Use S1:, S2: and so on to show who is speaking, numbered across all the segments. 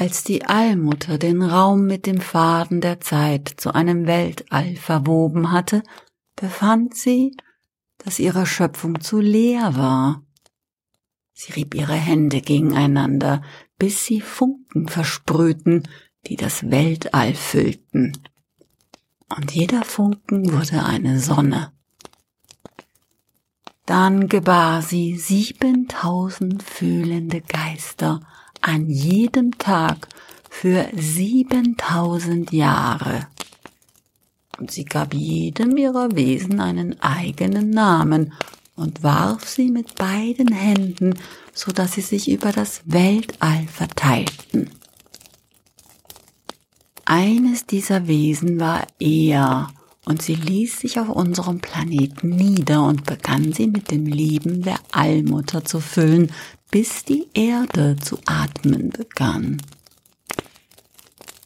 S1: Als die Allmutter den Raum mit dem Faden der Zeit zu einem Weltall verwoben hatte, befand sie, dass ihre Schöpfung zu leer war. Sie rieb ihre Hände gegeneinander, bis sie Funken versprühten, die das Weltall füllten. Und jeder Funken wurde eine Sonne. Dann gebar sie siebentausend fühlende Geister an jedem Tag für siebentausend Jahre. Und sie gab jedem ihrer Wesen einen eigenen Namen und warf sie mit beiden Händen, so dass sie sich über das Weltall verteilten. Eines dieser Wesen war er, und sie ließ sich auf unserem Planeten nieder und begann sie mit dem Leben der Allmutter zu füllen, bis die Erde zu atmen begann.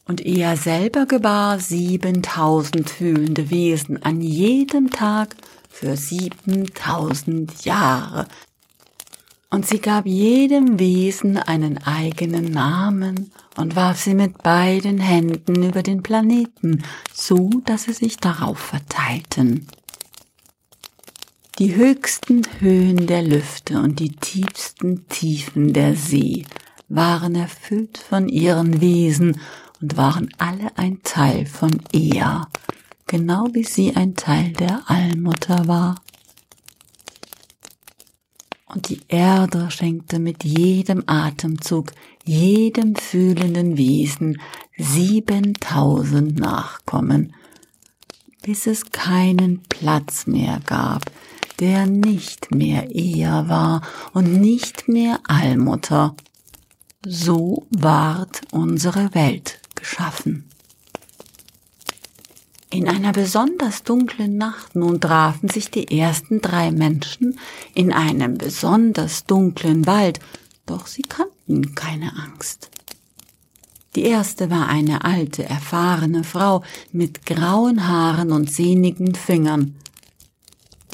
S1: Und er selber gebar siebentausend fühlende Wesen an jedem Tag für siebentausend Jahre. Und sie gab jedem Wesen einen eigenen Namen und warf sie mit beiden Händen über den Planeten, so dass sie sich darauf verteilten. Die höchsten Höhen der Lüfte und die tiefsten Tiefen der See waren erfüllt von ihren Wesen und waren alle ein Teil von Ea, genau wie sie ein Teil der Allmutter war. Und die Erde schenkte mit jedem Atemzug, jedem fühlenden Wesen siebentausend Nachkommen, bis es keinen Platz mehr gab der nicht mehr Eher war und nicht mehr Allmutter. So ward unsere Welt geschaffen. In einer besonders dunklen Nacht nun trafen sich die ersten drei Menschen in einem besonders dunklen Wald, doch sie kannten keine Angst. Die erste war eine alte, erfahrene Frau mit grauen Haaren und sehnigen Fingern.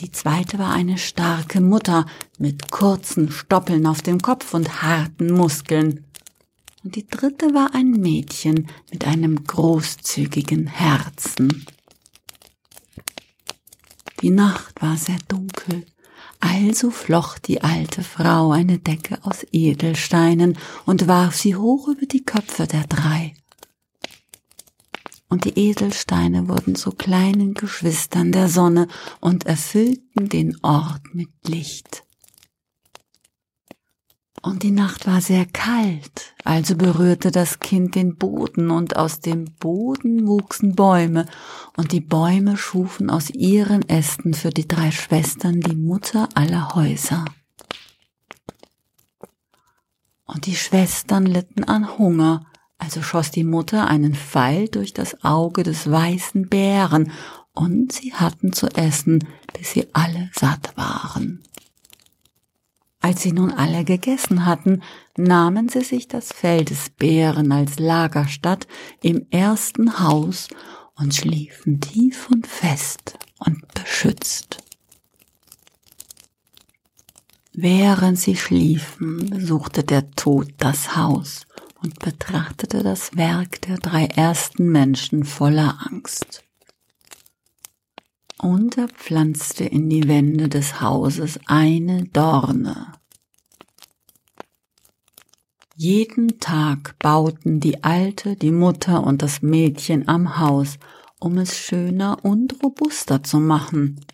S1: Die zweite war eine starke Mutter mit kurzen Stoppeln auf dem Kopf und harten Muskeln. Und die dritte war ein Mädchen mit einem großzügigen Herzen. Die Nacht war sehr dunkel, also flocht die alte Frau eine Decke aus Edelsteinen und warf sie hoch über die Köpfe der drei und die Edelsteine wurden zu kleinen Geschwistern der Sonne und erfüllten den Ort mit Licht. Und die Nacht war sehr kalt, also berührte das Kind den Boden, und aus dem Boden wuchsen Bäume, und die Bäume schufen aus ihren Ästen für die drei Schwestern die Mutter aller Häuser. Und die Schwestern litten an Hunger, also schoss die Mutter einen Pfeil durch das Auge des weißen Bären, und sie hatten zu essen, bis sie alle satt waren. Als sie nun alle gegessen hatten, nahmen sie sich das Fell des Bären als Lagerstatt im ersten Haus und schliefen tief und fest und beschützt. Während sie schliefen, besuchte der Tod das Haus und betrachtete das Werk der drei ersten Menschen voller Angst. Und er pflanzte in die Wände des Hauses eine Dorne. Jeden Tag bauten die Alte, die Mutter und das Mädchen am Haus, um es schöner und robuster zu machen.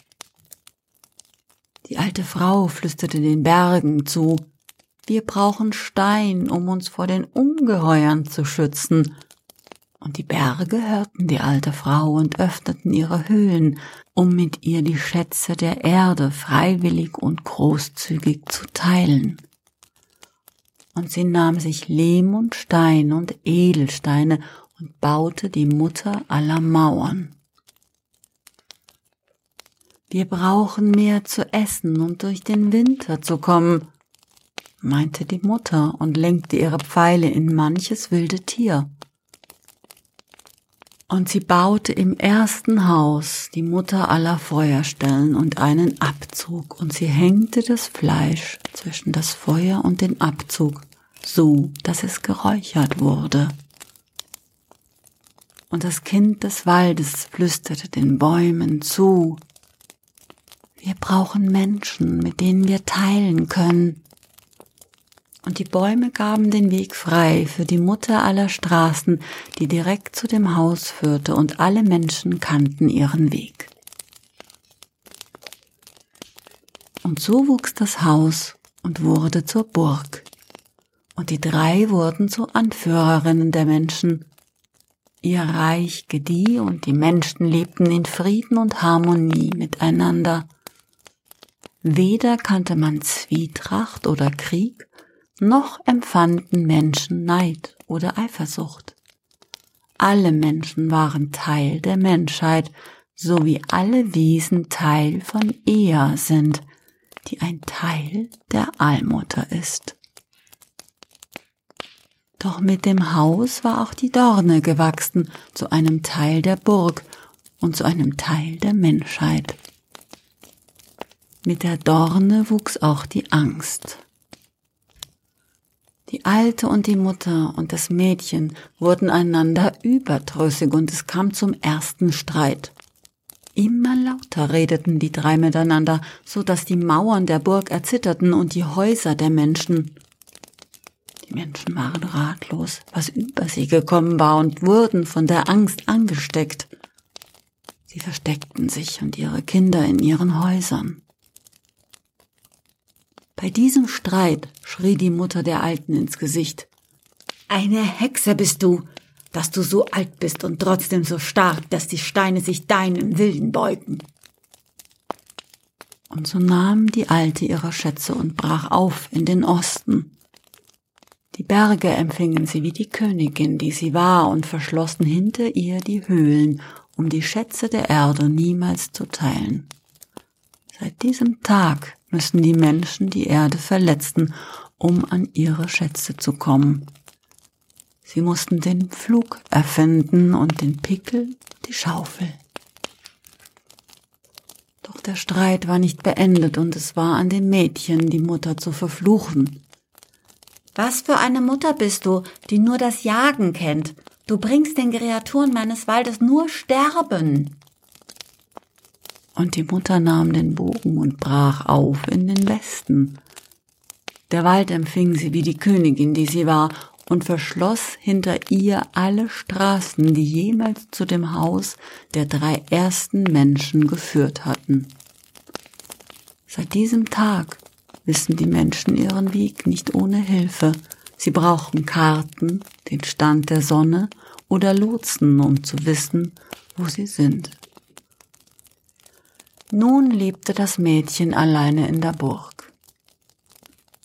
S1: Die alte Frau flüsterte den Bergen zu, wir brauchen Stein, um uns vor den Ungeheuern zu schützen. Und die Berge hörten die alte Frau und öffneten ihre Höhlen, um mit ihr die Schätze der Erde freiwillig und großzügig zu teilen. Und sie nahm sich Lehm und Stein und Edelsteine und baute die Mutter aller Mauern. Wir brauchen mehr zu essen, um durch den Winter zu kommen, meinte die Mutter und lenkte ihre Pfeile in manches wilde Tier. Und sie baute im ersten Haus die Mutter aller Feuerstellen und einen Abzug, und sie hängte das Fleisch zwischen das Feuer und den Abzug, so dass es geräuchert wurde. Und das Kind des Waldes flüsterte den Bäumen zu, wir brauchen Menschen, mit denen wir teilen können. Und die Bäume gaben den Weg frei für die Mutter aller Straßen, die direkt zu dem Haus führte, und alle Menschen kannten ihren Weg. Und so wuchs das Haus und wurde zur Burg. Und die drei wurden zu Anführerinnen der Menschen. Ihr Reich gedieh und die Menschen lebten in Frieden und Harmonie miteinander. Weder kannte man Zwietracht oder Krieg, noch empfanden Menschen Neid oder Eifersucht. Alle Menschen waren Teil der Menschheit, so wie alle Wesen Teil von Ea sind, die ein Teil der Allmutter ist. Doch mit dem Haus war auch die Dorne gewachsen zu einem Teil der Burg und zu einem Teil der Menschheit. Mit der Dorne wuchs auch die Angst. Die Alte und die Mutter und das Mädchen wurden einander überdrüssig und es kam zum ersten Streit. Immer lauter redeten die drei miteinander, so dass die Mauern der Burg erzitterten und die Häuser der Menschen. Die Menschen waren ratlos, was über sie gekommen war und wurden von der Angst angesteckt. Sie versteckten sich und ihre Kinder in ihren Häusern. Bei diesem Streit schrie die Mutter der Alten ins Gesicht. Eine Hexe bist du, dass du so alt bist und trotzdem so stark, dass die Steine sich deinem Willen beugen. Und so nahm die Alte ihre Schätze und brach auf in den Osten. Die Berge empfingen sie wie die Königin, die sie war, und verschlossen hinter ihr die Höhlen, um die Schätze der Erde niemals zu teilen. Seit diesem Tag müssen die Menschen die Erde verletzen, um an ihre Schätze zu kommen. Sie mussten den Flug erfinden und den Pickel, die Schaufel. Doch der Streit war nicht beendet und es war an den Mädchen, die Mutter zu verfluchen.
S2: Was für eine Mutter bist du, die nur das Jagen kennt? Du bringst den Kreaturen meines Waldes nur Sterben.
S1: Und die Mutter nahm den Bogen und brach auf in den Westen. Der Wald empfing sie wie die Königin, die sie war, und verschloss hinter ihr alle Straßen, die jemals zu dem Haus der drei ersten Menschen geführt hatten. Seit diesem Tag wissen die Menschen ihren Weg nicht ohne Hilfe. Sie brauchen Karten, den Stand der Sonne oder Lotsen, um zu wissen, wo sie sind. Nun lebte das Mädchen alleine in der Burg.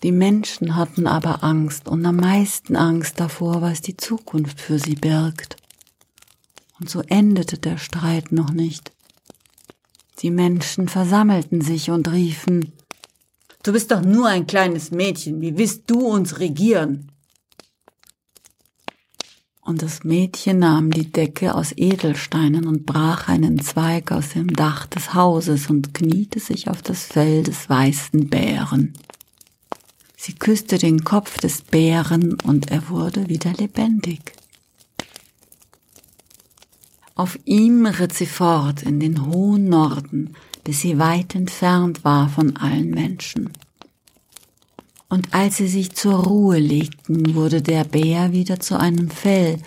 S1: Die Menschen hatten aber Angst und am meisten Angst davor, was die Zukunft für sie birgt. Und so endete der Streit noch nicht. Die Menschen versammelten sich und riefen, Du bist doch nur ein kleines Mädchen, wie willst du uns regieren? Und das Mädchen nahm die Decke aus Edelsteinen und brach einen Zweig aus dem Dach des Hauses und kniete sich auf das Fell des weißen Bären. Sie küsste den Kopf des Bären und er wurde wieder lebendig. Auf ihm ritt sie fort in den hohen Norden, bis sie weit entfernt war von allen Menschen. Und als sie sich zur Ruhe legten, wurde der Bär wieder zu einem Fell,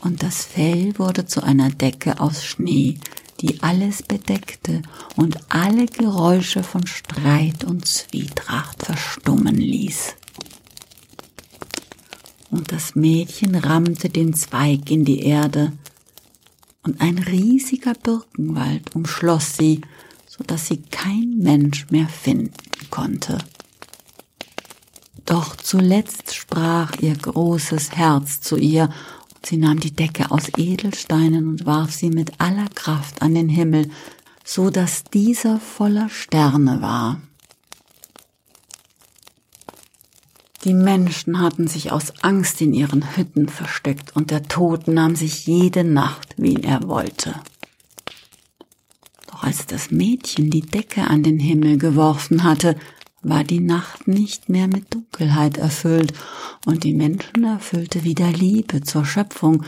S1: und das Fell wurde zu einer Decke aus Schnee, die alles bedeckte und alle Geräusche von Streit und Zwietracht verstummen ließ. Und das Mädchen rammte den Zweig in die Erde, und ein riesiger Birkenwald umschloss sie, so dass sie kein Mensch mehr finden konnte. Doch zuletzt sprach ihr großes Herz zu ihr, und sie nahm die Decke aus Edelsteinen und warf sie mit aller Kraft an den Himmel, so dass dieser voller Sterne war. Die Menschen hatten sich aus Angst in ihren Hütten versteckt, und der Tod nahm sich jede Nacht, wen er wollte. Doch als das Mädchen die Decke an den Himmel geworfen hatte, war die Nacht nicht mehr mit Dunkelheit erfüllt, und die Menschen erfüllte wieder Liebe zur Schöpfung,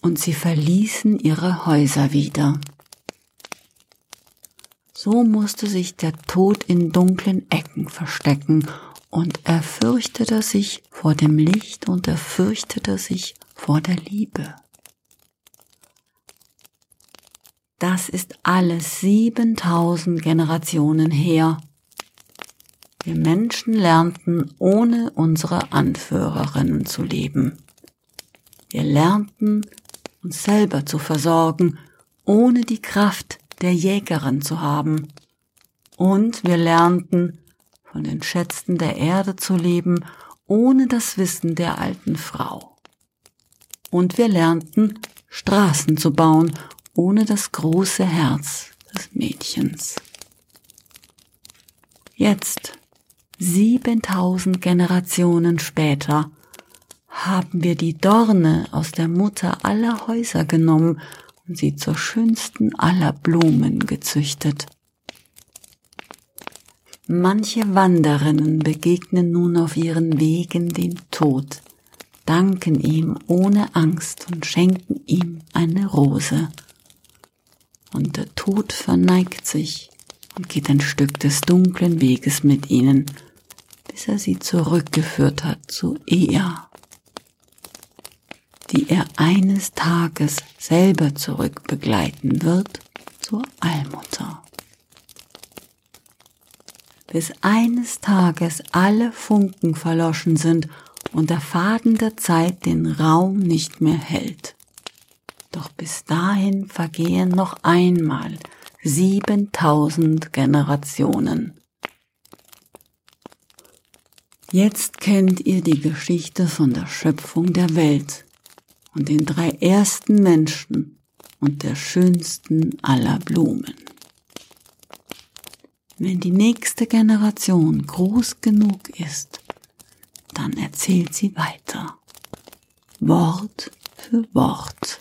S1: und sie verließen ihre Häuser wieder. So musste sich der Tod in dunklen Ecken verstecken, und er fürchtete sich vor dem Licht und er fürchtete sich vor der Liebe. Das ist alles 7000 Generationen her. Wir Menschen lernten ohne unsere Anführerinnen zu leben. Wir lernten uns selber zu versorgen, ohne die Kraft der Jägerin zu haben. Und wir lernten, von den Schätzen der Erde zu leben, ohne das Wissen der alten Frau. Und wir lernten, Straßen zu bauen, ohne das große Herz des Mädchens. Jetzt, siebentausend Generationen später, haben wir die Dorne aus der Mutter aller Häuser genommen und sie zur schönsten aller Blumen gezüchtet. Manche Wanderinnen begegnen nun auf ihren Wegen dem Tod, danken ihm ohne Angst und schenken ihm eine Rose. Und der Tod verneigt sich und geht ein Stück des dunklen Weges mit ihnen, bis er sie zurückgeführt hat zu Ea, die er eines Tages selber zurückbegleiten wird zur Allmutter bis eines Tages alle Funken verloschen sind und der Faden der Zeit den Raum nicht mehr hält. Doch bis dahin vergehen noch einmal siebentausend Generationen. Jetzt kennt ihr die Geschichte von der Schöpfung der Welt und den drei ersten Menschen und der schönsten aller Blumen. Wenn die nächste Generation groß genug ist, dann erzählt sie weiter. Wort für Wort.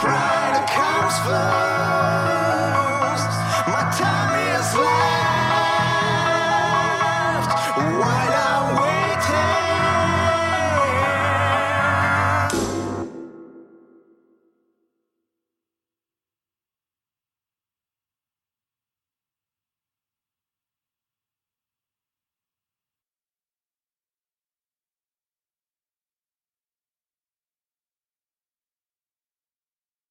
S1: pride comes first.